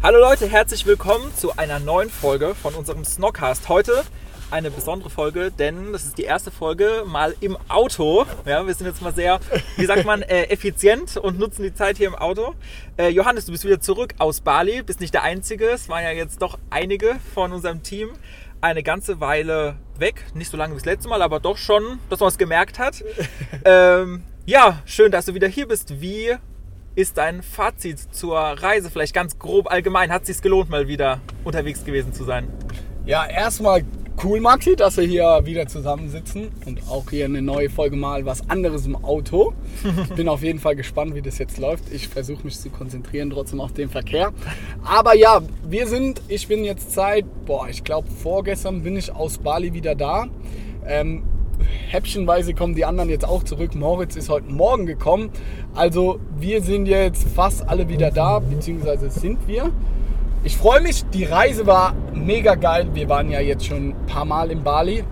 Hallo Leute, herzlich willkommen zu einer neuen Folge von unserem Snockcast. Heute eine besondere Folge, denn das ist die erste Folge mal im Auto. Ja, wir sind jetzt mal sehr, wie sagt man, äh, effizient und nutzen die Zeit hier im Auto. Äh, Johannes, du bist wieder zurück aus Bali, bist nicht der Einzige. Es waren ja jetzt doch einige von unserem Team eine ganze Weile weg. Nicht so lange wie das letzte Mal, aber doch schon, dass man es gemerkt hat. Ähm, ja, schön, dass du wieder hier bist. Wie ist dein Fazit zur Reise? Vielleicht ganz grob allgemein. Hat es sich gelohnt, mal wieder unterwegs gewesen zu sein? Ja, erstmal cool, Maxi, dass wir hier wieder zusammensitzen und auch hier eine neue Folge mal was anderes im Auto. Bin auf jeden Fall gespannt, wie das jetzt läuft. Ich versuche mich zu konzentrieren trotzdem auf den Verkehr. Aber ja, wir sind, ich bin jetzt seit, boah, ich glaube vorgestern bin ich aus Bali wieder da. Ähm, häppchenweise kommen die anderen jetzt auch zurück. Moritz ist heute Morgen gekommen. Also wir sind jetzt fast alle wieder da, beziehungsweise sind wir. Ich freue mich, die Reise war mega geil. Wir waren ja jetzt schon ein paar Mal in Bali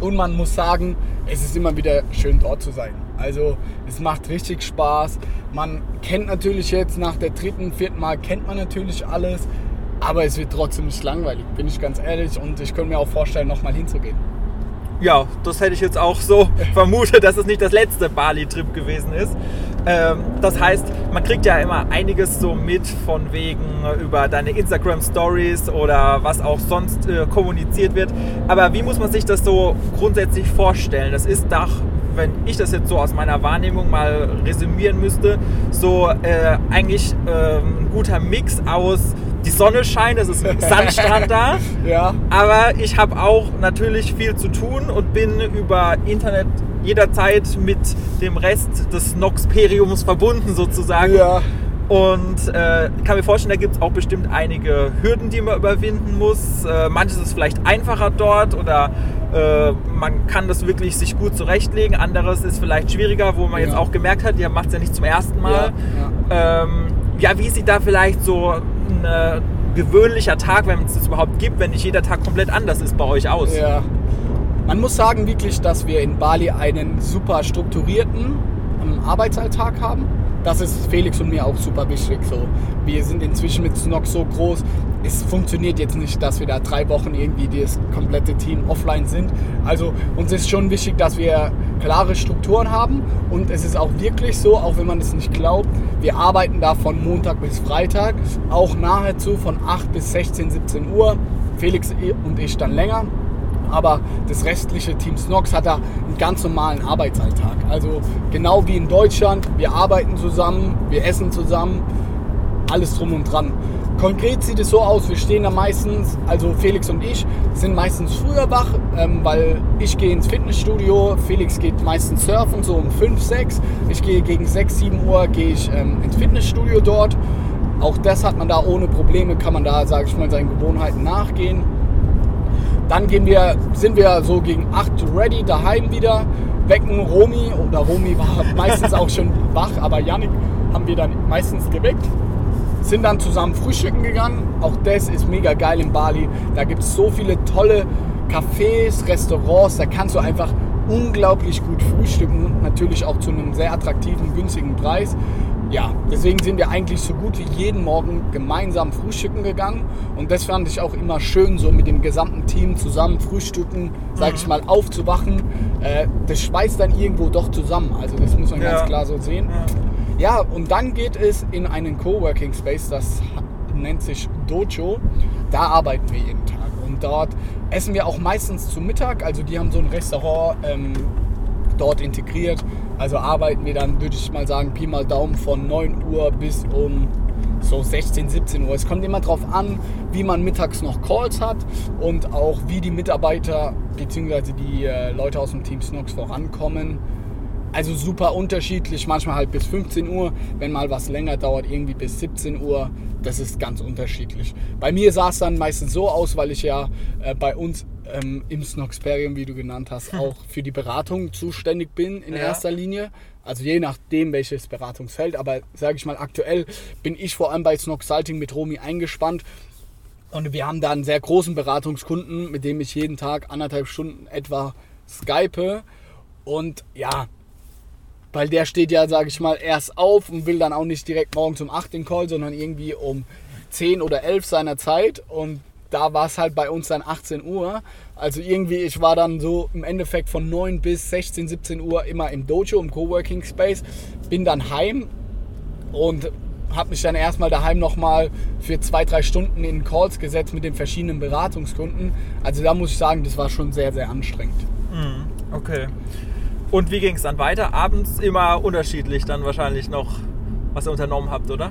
und man muss sagen, es ist immer wieder schön dort zu sein. Also es macht richtig Spaß. Man kennt natürlich jetzt nach der dritten, vierten Mal kennt man natürlich alles, aber es wird trotzdem nicht langweilig, bin ich ganz ehrlich. Und ich könnte mir auch vorstellen, nochmal hinzugehen. Ja, das hätte ich jetzt auch so vermutet, dass es nicht das letzte Bali-Trip gewesen ist. Ähm, das heißt, man kriegt ja immer einiges so mit von wegen über deine Instagram-Stories oder was auch sonst äh, kommuniziert wird. Aber wie muss man sich das so grundsätzlich vorstellen? Das ist doch, wenn ich das jetzt so aus meiner Wahrnehmung mal resümieren müsste, so äh, eigentlich äh, ein guter Mix aus die Sonne scheint, es ist Sandstrand da. Ja. Aber ich habe auch natürlich viel zu tun und bin über Internet jederzeit mit dem Rest des Noxperiums verbunden sozusagen. Ja. Und äh, kann mir vorstellen, da gibt es auch bestimmt einige Hürden, die man überwinden muss. Äh, manches ist vielleicht einfacher dort oder äh, man kann das wirklich sich gut zurechtlegen. Anderes ist vielleicht schwieriger, wo man Ja. jetzt auch gemerkt hat, ihr macht es ja nicht zum ersten Mal. Ja, Ja, ähm, ja wie sieht da vielleicht so ein äh, gewöhnlicher Tag, wenn es das überhaupt gibt, wenn nicht jeder Tag komplett anders ist bei euch aus? Ja. Man muss sagen wirklich, dass wir in Bali einen super strukturierten ähm, Arbeitsalltag haben. Das ist Felix und mir auch super wichtig. So, wir sind inzwischen mit Snox so groß. Es funktioniert jetzt nicht, dass wir da drei Wochen irgendwie das komplette Team offline sind. Also uns ist schon wichtig, dass wir klare Strukturen haben. Und es ist auch wirklich so, auch wenn man es nicht glaubt, wir arbeiten da von Montag bis Freitag, auch nahezu von 8 bis 16, 17 Uhr. Felix und ich dann länger aber das restliche Team Snox hat da einen ganz normalen Arbeitsalltag. Also genau wie in Deutschland, wir arbeiten zusammen, wir essen zusammen, alles drum und dran. Konkret sieht es so aus, wir stehen da meistens, also Felix und ich sind meistens früher wach, ähm, weil ich gehe ins Fitnessstudio, Felix geht meistens surfen, so um 5, 6. Ich gehe gegen 6, 7 Uhr gehe ich ähm, ins Fitnessstudio dort. Auch das hat man da ohne Probleme, kann man da, sage ich mal, seinen Gewohnheiten nachgehen. Dann gehen wir, sind wir so gegen 8 ready daheim wieder, wecken Romy oder Romy war meistens auch schon wach, aber Yannick haben wir dann meistens geweckt. Sind dann zusammen frühstücken gegangen. Auch das ist mega geil in Bali. Da gibt es so viele tolle Cafés, Restaurants. Da kannst du einfach unglaublich gut frühstücken natürlich auch zu einem sehr attraktiven, günstigen Preis. Ja, deswegen sind wir eigentlich so gut wie jeden Morgen gemeinsam frühstücken gegangen. Und das fand ich auch immer schön, so mit dem gesamten Team zusammen frühstücken, sag ich mal, aufzuwachen. Äh, das schweißt dann irgendwo doch zusammen. Also das muss man Ja. ganz klar so sehen. Ja, und dann geht es in einen Coworking Space, das nennt sich Dojo. Da arbeiten wir jeden Tag. Und dort essen wir auch meistens zu Mittag. Also die haben so ein Restaurant ähm, dort integriert. Also arbeiten wir dann, würde ich mal sagen, Pi mal Daumen von 9 Uhr bis um so 16, 17 Uhr. Es kommt immer darauf an, wie man mittags noch Calls hat und auch wie die Mitarbeiter bzw. die äh, Leute aus dem Team Snox vorankommen. Also super unterschiedlich, manchmal halt bis 15 Uhr, wenn mal was länger dauert, irgendwie bis 17 Uhr. Das ist ganz unterschiedlich. Bei mir sah es dann meistens so aus, weil ich ja äh, bei uns ähm, im Snoxperium, wie du genannt hast, auch für die Beratung zuständig bin in Ja. erster Linie. Also je nachdem, welches Beratungsfeld. Aber sage ich mal, aktuell bin ich vor allem bei Snoxalting mit Romy eingespannt. Und wir haben da einen sehr großen Beratungskunden, mit dem ich jeden Tag anderthalb Stunden etwa skype. Und ja, weil der steht ja, sage ich mal, erst auf und will dann auch nicht direkt morgens um 8 den Call, sondern irgendwie um 10 oder 11 seiner Zeit. Und da war es halt bei uns dann 18 Uhr. Also irgendwie, ich war dann so im Endeffekt von 9 bis 16, 17 Uhr immer im Dojo, im Coworking Space. Bin dann heim und habe mich dann erstmal daheim nochmal für zwei, drei Stunden in Calls gesetzt mit den verschiedenen Beratungskunden. Also da muss ich sagen, das war schon sehr, sehr anstrengend. Okay. Und wie ging es dann weiter? Abends immer unterschiedlich dann wahrscheinlich noch, was ihr unternommen habt, oder?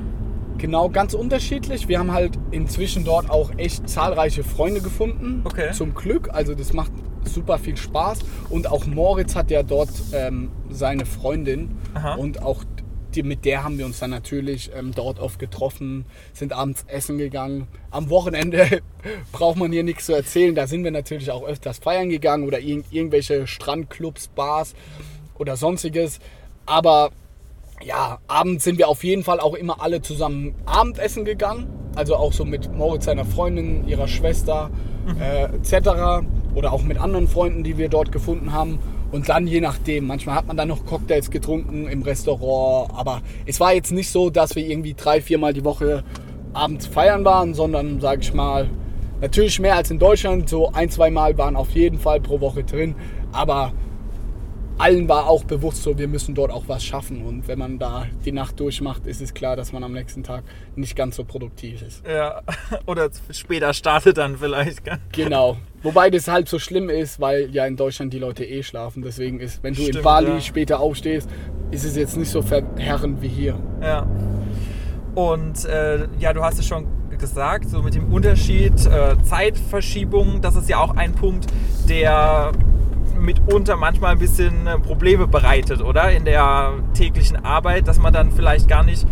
Genau, ganz unterschiedlich. Wir haben halt inzwischen dort auch echt zahlreiche Freunde gefunden. Okay. Zum Glück. Also das macht super viel Spaß. Und auch Moritz hat ja dort ähm, seine Freundin. Aha. Und auch die, mit der haben wir uns dann natürlich ähm, dort oft getroffen, sind abends essen gegangen. Am Wochenende braucht man hier nichts zu erzählen. Da sind wir natürlich auch öfters feiern gegangen oder irg irgendwelche Strandclubs, Bars oder sonstiges. Aber ja, abends sind wir auf jeden Fall auch immer alle zusammen Abendessen gegangen. Also auch so mit Moritz seiner Freundin, ihrer Schwester äh, etc. Oder auch mit anderen Freunden, die wir dort gefunden haben. Und dann je nachdem, manchmal hat man dann noch Cocktails getrunken im Restaurant. Aber es war jetzt nicht so, dass wir irgendwie drei, viermal die Woche abends feiern waren, sondern sage ich mal, natürlich mehr als in Deutschland. So ein, zwei Mal waren auf jeden Fall pro Woche drin. Aber allen war auch bewusst so, wir müssen dort auch was schaffen. Und wenn man da die Nacht durchmacht, ist es klar, dass man am nächsten Tag nicht ganz so produktiv ist. Ja. Oder später startet dann vielleicht. Genau. Wobei das halt so schlimm ist, weil ja in Deutschland die Leute eh schlafen. Deswegen ist, wenn du in Stimmt, Bali ja. später aufstehst, ist es jetzt nicht so verheerend wie hier. Ja. Und äh, ja, du hast es schon gesagt, so mit dem Unterschied äh, Zeitverschiebung, das ist ja auch ein Punkt, der mitunter manchmal ein bisschen äh, Probleme bereitet, oder? In der täglichen Arbeit, dass man dann vielleicht gar nicht,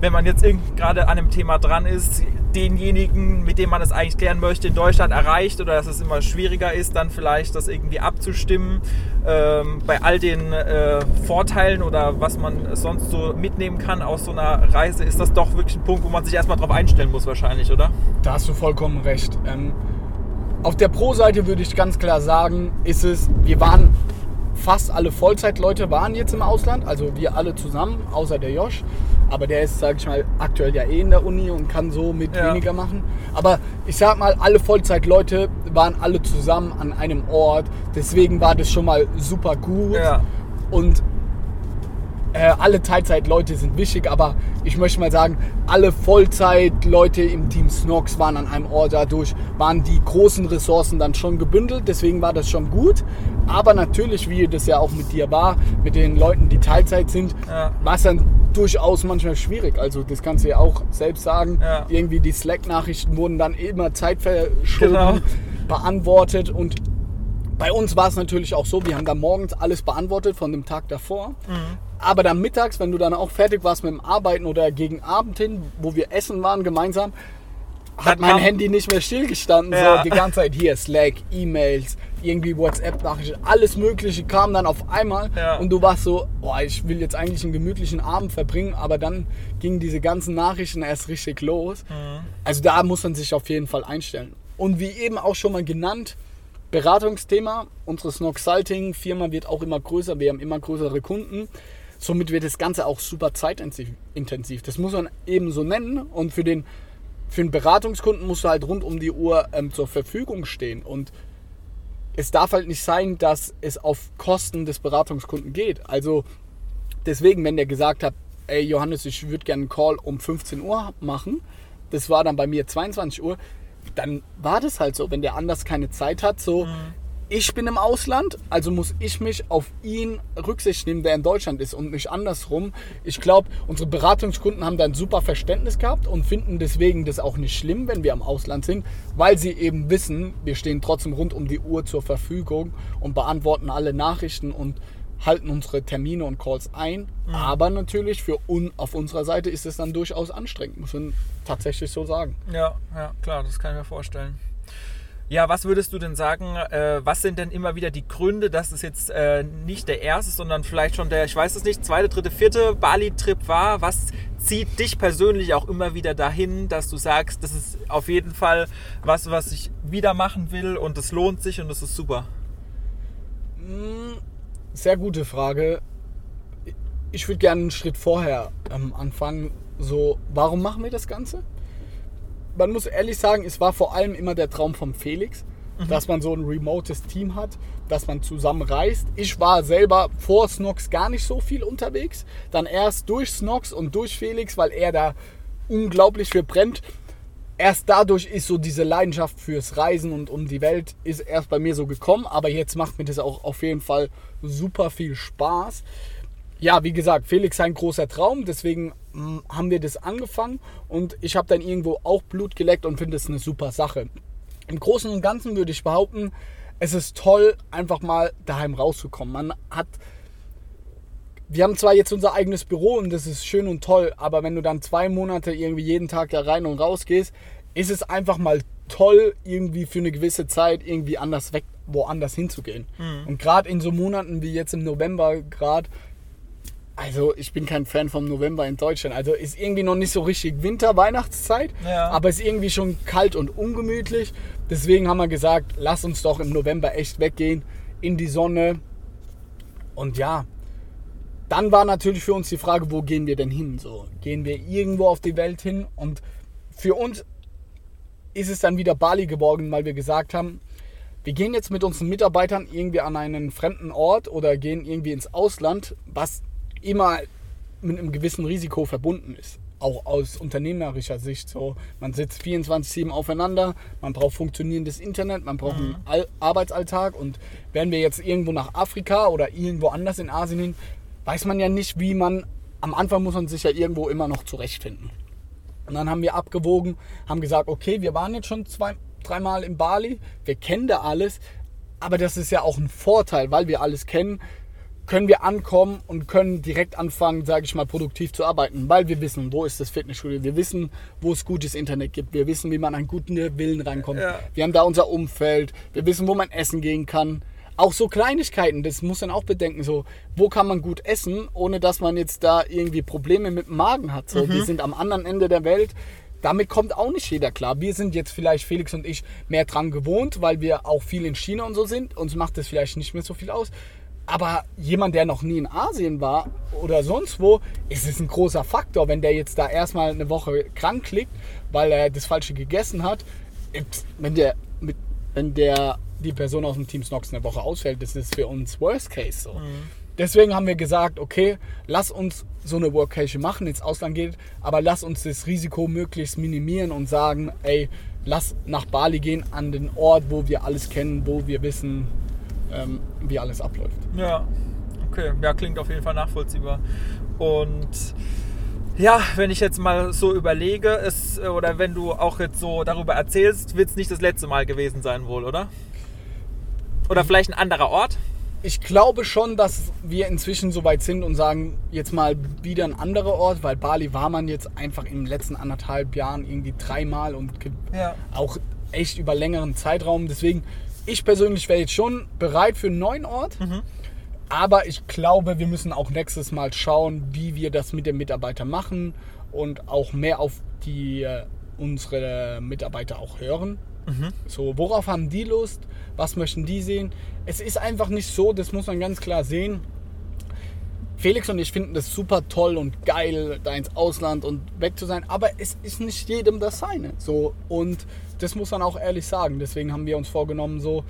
wenn man jetzt gerade an einem Thema dran ist, denjenigen, mit dem man es eigentlich klären möchte, in Deutschland erreicht oder dass es immer schwieriger ist, dann vielleicht das irgendwie abzustimmen. Ähm, bei all den äh, Vorteilen oder was man sonst so mitnehmen kann aus so einer Reise, ist das doch wirklich ein Punkt, wo man sich erstmal drauf einstellen muss, wahrscheinlich, oder? Da hast du vollkommen recht. Ähm, auf der Pro-Seite würde ich ganz klar sagen, ist es, wir waren fast alle Vollzeitleute waren jetzt im Ausland, also wir alle zusammen, außer der Josh. Aber der ist, sage ich mal, aktuell ja eh in der Uni und kann so mit Ja. weniger machen. Aber ich sag mal, alle Vollzeitleute waren alle zusammen an einem Ort. Deswegen war das schon mal super gut. Ja. Und äh, alle Teilzeitleute sind wichtig, aber ich möchte mal sagen, alle Vollzeitleute im Team Snox waren an einem Ort. Dadurch waren die großen Ressourcen dann schon gebündelt, deswegen war das schon gut. Aber natürlich, wie das ja auch mit dir war, mit den Leuten, die Teilzeit sind, Ja. war es dann durchaus manchmal schwierig. Also das kannst du ja auch selbst sagen. Ja. Irgendwie die Slack-Nachrichten wurden dann immer zeitverschoben Genau. beantwortet und bei uns war es natürlich auch so, wir haben dann morgens alles beantwortet von dem Tag davor. Mhm. Aber dann mittags, wenn du dann auch fertig warst mit dem Arbeiten oder gegen Abend hin, wo wir essen waren gemeinsam, hat mein Handy nicht mehr stillgestanden. Ja. So die ganze Zeit hier Slack, E-Mails, irgendwie WhatsApp-Nachrichten, alles Mögliche kam dann auf einmal. Ja. Und du warst so, boah, ich will jetzt eigentlich einen gemütlichen Abend verbringen, aber dann gingen diese ganzen Nachrichten erst richtig los. Mhm. Also da muss man sich auf jeden Fall einstellen. Und wie eben auch schon mal genannt, Beratungsthema. Unsere Snoxalting Firma wird auch immer größer. Wir haben immer größere Kunden. Somit wird das Ganze auch super zeitintensiv. Das muss man eben so nennen. Und für den, für den Beratungskunden musst du halt rund um die Uhr ähm, zur Verfügung stehen. Und es darf halt nicht sein, dass es auf Kosten des Beratungskunden geht. Also deswegen, wenn der gesagt hat, ey Johannes, ich würde gerne einen Call um 15 Uhr machen, das war dann bei mir 22 Uhr, dann war das halt so, wenn der anders keine Zeit hat, so ich bin im Ausland, also muss ich mich auf ihn Rücksicht nehmen, der in Deutschland ist und nicht andersrum. Ich glaube, unsere Beratungskunden haben da ein super Verständnis gehabt und finden deswegen das auch nicht schlimm, wenn wir im Ausland sind, weil sie eben wissen, wir stehen trotzdem rund um die Uhr zur Verfügung und beantworten alle Nachrichten und halten unsere Termine und Calls ein. Mhm. Aber natürlich für un auf unserer Seite ist es dann durchaus anstrengend, muss man tatsächlich so sagen. Ja, ja, klar, das kann ich mir vorstellen. Ja, was würdest du denn sagen, äh, was sind denn immer wieder die Gründe, dass es jetzt äh, nicht der erste, sondern vielleicht schon der, ich weiß es nicht, zweite, dritte, vierte Bali-Trip war? Was zieht dich persönlich auch immer wieder dahin, dass du sagst, das ist auf jeden Fall was, was ich wieder machen will und es lohnt sich und das ist super? Sehr gute Frage. Ich würde gerne einen Schritt vorher ähm, anfangen. So, warum machen wir das Ganze? Man muss ehrlich sagen, es war vor allem immer der Traum von Felix, dass man so ein remotes Team hat, dass man zusammen reist. Ich war selber vor Snox gar nicht so viel unterwegs. Dann erst durch Snox und durch Felix, weil er da unglaublich für brennt. Erst dadurch ist so diese Leidenschaft fürs Reisen und um die Welt ist erst bei mir so gekommen. Aber jetzt macht mir das auch auf jeden Fall super viel Spaß. Ja, wie gesagt, Felix ein großer Traum, deswegen mm, haben wir das angefangen und ich habe dann irgendwo auch Blut geleckt und finde es eine super Sache. Im Großen und Ganzen würde ich behaupten, es ist toll, einfach mal daheim rauszukommen. Man hat, wir haben zwar jetzt unser eigenes Büro und das ist schön und toll, aber wenn du dann zwei Monate irgendwie jeden Tag da rein und raus gehst, ist es einfach mal toll, irgendwie für eine gewisse Zeit irgendwie anders weg, woanders hinzugehen. Und gerade in so Monaten wie jetzt im November gerade, also ich bin kein Fan vom November in Deutschland. Also ist irgendwie noch nicht so richtig Winter, Weihnachtszeit, Ja. aber ist irgendwie schon kalt und ungemütlich. Deswegen haben wir gesagt, lass uns doch im November echt weggehen in die Sonne. Und ja, dann war natürlich für uns die Frage, wo gehen wir denn hin? So, gehen wir irgendwo auf die Welt hin? Und für uns ist es dann wieder Bali geworden, weil wir gesagt haben, wir gehen jetzt mit unseren Mitarbeitern irgendwie an einen fremden Ort oder gehen irgendwie ins Ausland, was immer mit einem gewissen Risiko verbunden ist. Auch aus unternehmerischer Sicht. So, man sitzt 24-7 aufeinander, man braucht funktionierendes Internet, man braucht einen Al Arbeitsalltag. Und wären wir jetzt irgendwo nach Afrika oder irgendwo anders in Asien hin, weiß man ja nicht, wie man. Am Anfang muss man sich ja irgendwo immer noch zurechtfinden. Und dann haben wir abgewogen, haben gesagt, okay, wir waren jetzt schon zwei, dreimal in Bali, wir kennen da alles, aber das ist ja auch ein Vorteil, weil wir alles kennen, können wir ankommen und können direkt anfangen, sage ich mal, produktiv zu arbeiten, weil wir wissen, wo ist das Fitnessstudio, wir wissen, wo es gutes Internet gibt, wir wissen, wie man an guten Willen reinkommt, Ja. wir haben da unser Umfeld, wir wissen, wo man essen gehen kann. Auch so Kleinigkeiten, das muss man auch bedenken, so, wo kann man gut essen, ohne dass man jetzt da irgendwie Probleme mit dem Magen hat. So, wir sind am anderen Ende der Welt. Damit kommt auch nicht jeder klar. Wir sind jetzt vielleicht, Felix und ich, mehr dran gewohnt, weil wir auch viel in China und so sind. Uns macht das vielleicht nicht mehr so viel aus. Aber jemand, der noch nie in Asien war oder sonst wo, ist es ein großer Faktor, wenn der jetzt da erstmal eine Woche krank liegt, weil er das Falsche gegessen hat. Pst, Wenn der, mit, wenn der die Person aus dem Team Snox eine Woche ausfällt, das ist für uns Worst Case so. Deswegen haben wir gesagt, okay, lass uns so eine Workation machen, ins Ausland geht, aber lass uns das Risiko möglichst minimieren und sagen, ey, lass nach Bali gehen, an den Ort, wo wir alles kennen, wo wir wissen, ähm, wie alles abläuft. Ja, okay. Ja, klingt auf jeden Fall nachvollziehbar. Und ja, wenn ich jetzt mal so überlege, es, oder wenn du auch jetzt so darüber erzählst, wird es nicht das letzte Mal gewesen sein wohl, oder? Oder vielleicht ein anderer Ort? Ich glaube schon, dass wir inzwischen so weit sind und sagen, jetzt mal wieder ein anderer Ort, weil Bali war man jetzt einfach in den letzten anderthalb Jahren irgendwie dreimal und Ja. auch echt über längeren Zeitraum. Deswegen, ich persönlich wäre jetzt schon bereit für einen neuen Ort. Aber ich glaube, wir müssen auch nächstes Mal schauen, wie wir das mit den Mitarbeitern machen und auch mehr auf die äh, unsere Mitarbeiter auch hören. So, worauf haben die Lust? Was möchten die sehen? Es ist einfach nicht so, das muss man ganz klar sehen. Felix und ich finden das super toll und geil, da ins Ausland und weg zu sein, aber es ist nicht jedem das seine. So, und das muss man auch ehrlich sagen. Deswegen haben wir uns vorgenommen, so,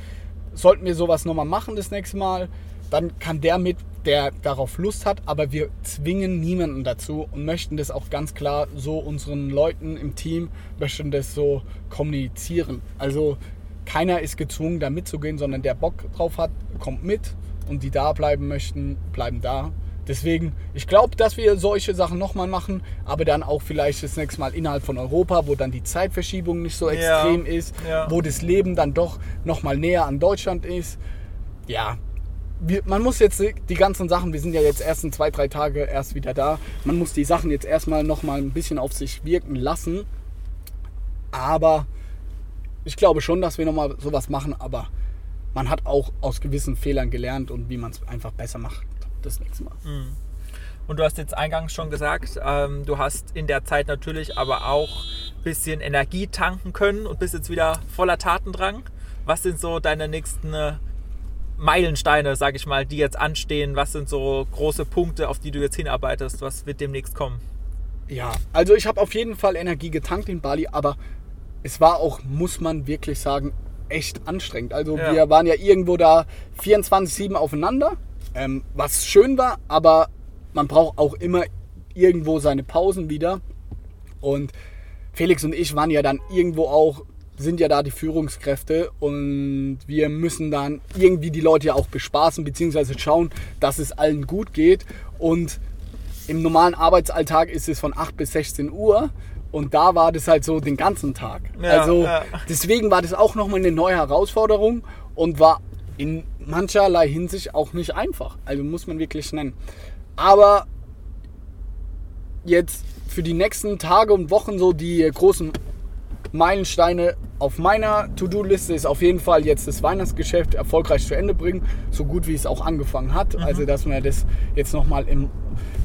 sollten wir sowas nochmal machen das nächste Mal, dann kann der mit, der darauf Lust hat, aber wir zwingen niemanden dazu und möchten das auch ganz klar so unseren Leuten im Team, möchten das so kommunizieren. Also keiner ist gezwungen, da mitzugehen, sondern der Bock drauf hat, kommt mit und die da bleiben möchten, bleiben da. Deswegen, ich glaube, dass wir solche Sachen nochmal machen, aber dann auch vielleicht das nächste Mal innerhalb von Europa, wo dann die Zeitverschiebung nicht so Ja, extrem ist, ja. wo das Leben dann doch nochmal näher an Deutschland ist. Ja, wir, man muss jetzt die ganzen Sachen, wir sind ja jetzt erst in zwei, drei Tage erst wieder da, man muss die Sachen jetzt erstmal nochmal ein bisschen auf sich wirken lassen. Aber ich glaube schon, dass wir nochmal sowas machen, aber man hat auch aus gewissen Fehlern gelernt und wie man es einfach besser macht das nächste Mal. Mhm. Und du hast jetzt eingangs schon gesagt, ähm, du hast in der Zeit natürlich aber auch ein bisschen Energie tanken können und bist jetzt wieder voller Tatendrang. Was sind so deine nächsten äh, Meilensteine, sage ich mal, die jetzt anstehen? Was sind so große Punkte, auf die du jetzt hinarbeitest? Was wird demnächst kommen? Ja, also ich habe auf jeden Fall Energie getankt in Bali, aber es war auch, muss man wirklich sagen, echt anstrengend. Also ja. wir waren ja irgendwo da 24-7 aufeinander, ähm, was schön war, aber man braucht auch immer irgendwo seine Pausen wieder. Und Felix und ich waren ja dann irgendwo auch, sind ja da die Führungskräfte und wir müssen dann irgendwie die Leute ja auch bespaßen, beziehungsweise schauen, dass es allen gut geht. Und im normalen Arbeitsalltag ist es von 8 bis 16 Uhr und da war das halt so den ganzen Tag. Ja, also ja. deswegen war das auch nochmal eine neue Herausforderung und war in mancherlei Hinsicht auch nicht einfach. Also muss man wirklich nennen. Aber jetzt für die nächsten Tage und Wochen so die großen Meilensteine auf meiner To-Do-Liste ist auf jeden Fall jetzt das Weihnachtsgeschäft erfolgreich zu Ende bringen, so gut wie es auch angefangen hat. Mhm. Also dass wir das jetzt nochmal im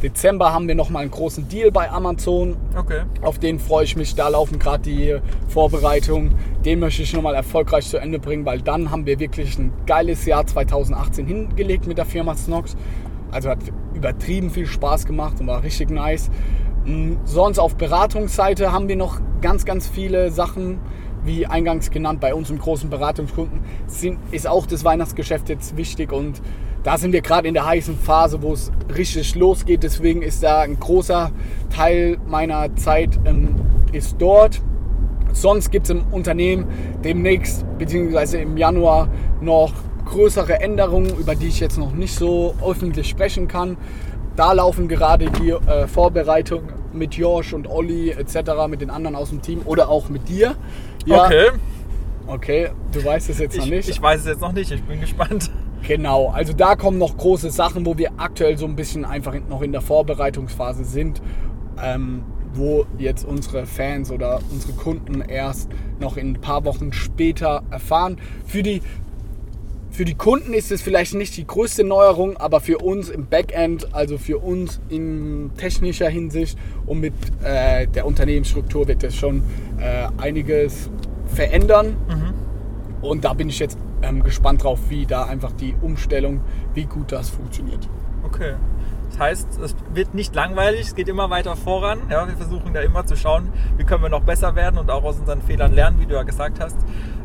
Dezember haben wir nochmal einen großen Deal bei Amazon. Okay. Auf den freue ich mich. Da laufen gerade die Vorbereitungen. Den möchte ich nochmal erfolgreich zu Ende bringen, weil dann haben wir wirklich ein geiles Jahr 2018 hingelegt mit der Firma Snox. Also hat übertrieben viel Spaß gemacht und war richtig nice. Mm, sonst auf Beratungsseite haben wir noch ganz, ganz viele Sachen, wie eingangs genannt, bei unserem großen Beratungskunden sind, ist auch das Weihnachtsgeschäft jetzt wichtig und da sind wir gerade in der heißen Phase, wo es richtig losgeht. Deswegen ist da ein großer Teil meiner Zeit ähm, ist dort. Sonst gibt es im Unternehmen demnächst, beziehungsweise im Januar, noch größere Änderungen, über die ich jetzt noch nicht so öffentlich sprechen kann. Da laufen gerade die äh, Vorbereitungen mit Josh und Olli etc., mit den anderen aus dem Team oder auch mit dir. Ja, okay. Okay, du weißt es jetzt ich, noch nicht. Ich weiß es jetzt noch nicht, ich bin gespannt. Genau, also da kommen noch große Sachen, wo wir aktuell so ein bisschen einfach noch in der Vorbereitungsphase sind, ähm, wo jetzt unsere Fans oder unsere Kunden erst noch in ein paar Wochen später erfahren. Für die für die Kunden ist es vielleicht nicht die größte Neuerung, aber für uns im Backend, also für uns in technischer Hinsicht und mit äh, der Unternehmensstruktur wird es schon äh, einiges verändern. Mhm. Und da bin ich jetzt ähm, gespannt drauf, wie da einfach die Umstellung, wie gut das funktioniert. Okay. Das heißt, es wird nicht langweilig, es geht immer weiter voran. Ja, wir versuchen da immer zu schauen, wie können wir noch besser werden und auch aus unseren Fehlern lernen, wie du ja gesagt hast.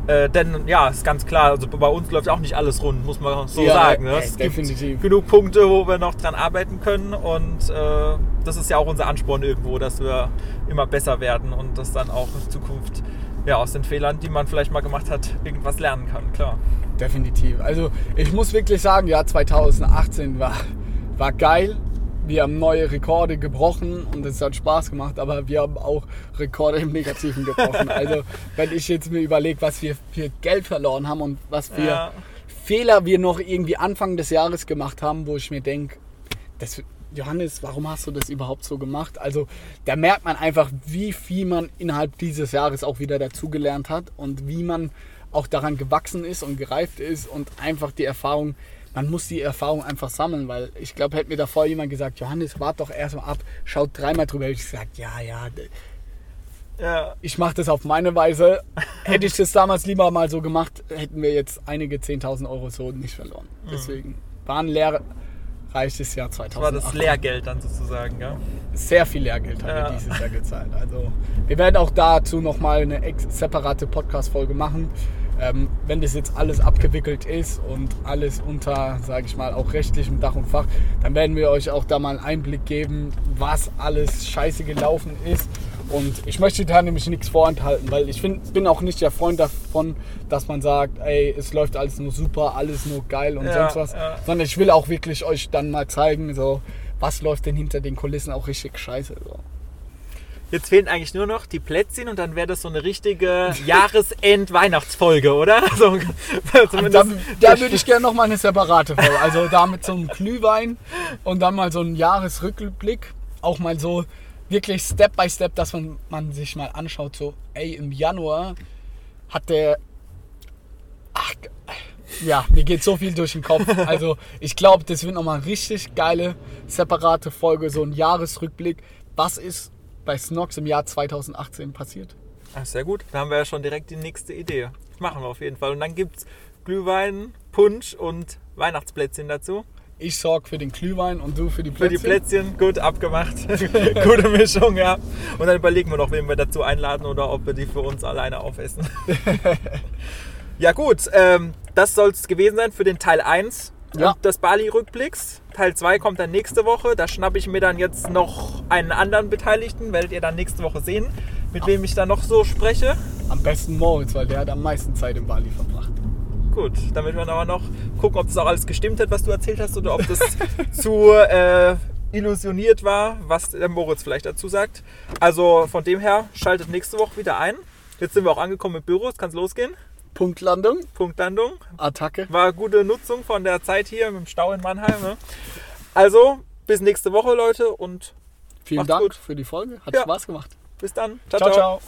Äh, denn ja, ist ganz klar, also bei uns läuft auch nicht alles rund, muss man so ja, sagen. Ne? Es definitiv. gibt genug Punkte, wo wir noch dran arbeiten können und äh, das ist ja auch unser Ansporn irgendwo, dass wir immer besser werden und das dann auch in Zukunft ja, aus den Fehlern, die man vielleicht mal gemacht hat, irgendwas lernen kann, klar. Definitiv. Also ich muss wirklich sagen, ja, 2018 war, war geil wir haben neue Rekorde gebrochen und es hat Spaß gemacht, aber wir haben auch Rekorde im Negativen gebrochen. also wenn ich jetzt mir überlege, was wir für Geld verloren haben und was für ja. Fehler wir noch irgendwie Anfang des Jahres gemacht haben, wo ich mir denke, Johannes, warum hast du das überhaupt so gemacht? Also da merkt man einfach, wie viel man innerhalb dieses Jahres auch wieder dazugelernt hat und wie man auch daran gewachsen ist und gereift ist und einfach die Erfahrung man muss die Erfahrung einfach sammeln, weil ich glaube, hätte mir davor jemand gesagt, Johannes, wart doch erstmal ab, schaut dreimal drüber, hätte ich gesagt, ja, ja, ja. Ich mache das auf meine Weise. Hätte ich das damals lieber mal so gemacht, hätten wir jetzt einige 10.000 Euro so nicht verloren. Mhm. Deswegen war ein lehrreiches Jahr 2000. Das war das Lehrgeld dann sozusagen, ja? Sehr viel Lehrgeld haben ja. wir dieses Jahr gezahlt. Also wir werden auch dazu nochmal eine separate Podcast-Folge machen. Ähm, wenn das jetzt alles abgewickelt ist und alles unter, sage ich mal, auch rechtlichem Dach und Fach, dann werden wir euch auch da mal einen Einblick geben, was alles scheiße gelaufen ist. Und ich möchte da nämlich nichts vorenthalten, weil ich find, bin auch nicht der Freund davon, dass man sagt, ey, es läuft alles nur super, alles nur geil und ja, sonst was. Ja. Sondern ich will auch wirklich euch dann mal zeigen, so, was läuft denn hinter den Kulissen auch richtig scheiße. So. Jetzt fehlen eigentlich nur noch die Plätzchen und dann wäre das so eine richtige Jahresend-Weihnachtsfolge, oder? So, Da, da würde ich gerne noch mal eine separate Folge. Also da mit so einem Glühwein und dann mal so einen Jahresrückblick. Auch mal so wirklich Step by Step, dass man, man sich mal anschaut, so, ey, im Januar hat der. Ach, ja, mir geht so viel durch den Kopf. Also ich glaube, das wird nochmal eine richtig geile, separate Folge, so ein Jahresrückblick. Was ist bei Snox im Jahr 2018 passiert? Ach, sehr gut. Da haben wir ja schon direkt die nächste Idee. Machen wir auf jeden Fall. Und dann gibt es Glühwein, Punsch und Weihnachtsplätzchen dazu. Ich sorge für den Glühwein und du für die Für Plätzchen. die Plätzchen, gut abgemacht. Gute Mischung, ja. Und dann überlegen wir noch, wen wir dazu einladen oder ob wir die für uns alleine aufessen. ja, gut. Ähm, das soll es gewesen sein für den Teil 1 Ja. des Bali-Rückblicks. Teil 2 kommt dann nächste Woche. Da schnappe ich mir dann jetzt noch einen anderen Beteiligten. Werdet ihr dann nächste Woche sehen, mit wem ich dann noch so spreche. Am besten Moritz, weil der hat am meisten Zeit in Bali verbracht. Gut, damit wir aber noch gucken, ob das auch alles gestimmt hat, was du erzählt hast, oder ob das zu äh, illusioniert war, was der Moritz vielleicht dazu sagt. Also von dem her, schaltet nächste Woche wieder ein. Jetzt sind wir auch angekommen mit Büros, kann es losgehen. Punktlandung, Punktlandung. Attacke. War gute Nutzung von der Zeit hier mit dem Stau in Mannheim. Ne? Also, bis nächste Woche, Leute, und Vielen Dank gut. für die Folge. Hat Ja. Spaß gemacht. bis dann. ciao. ciao.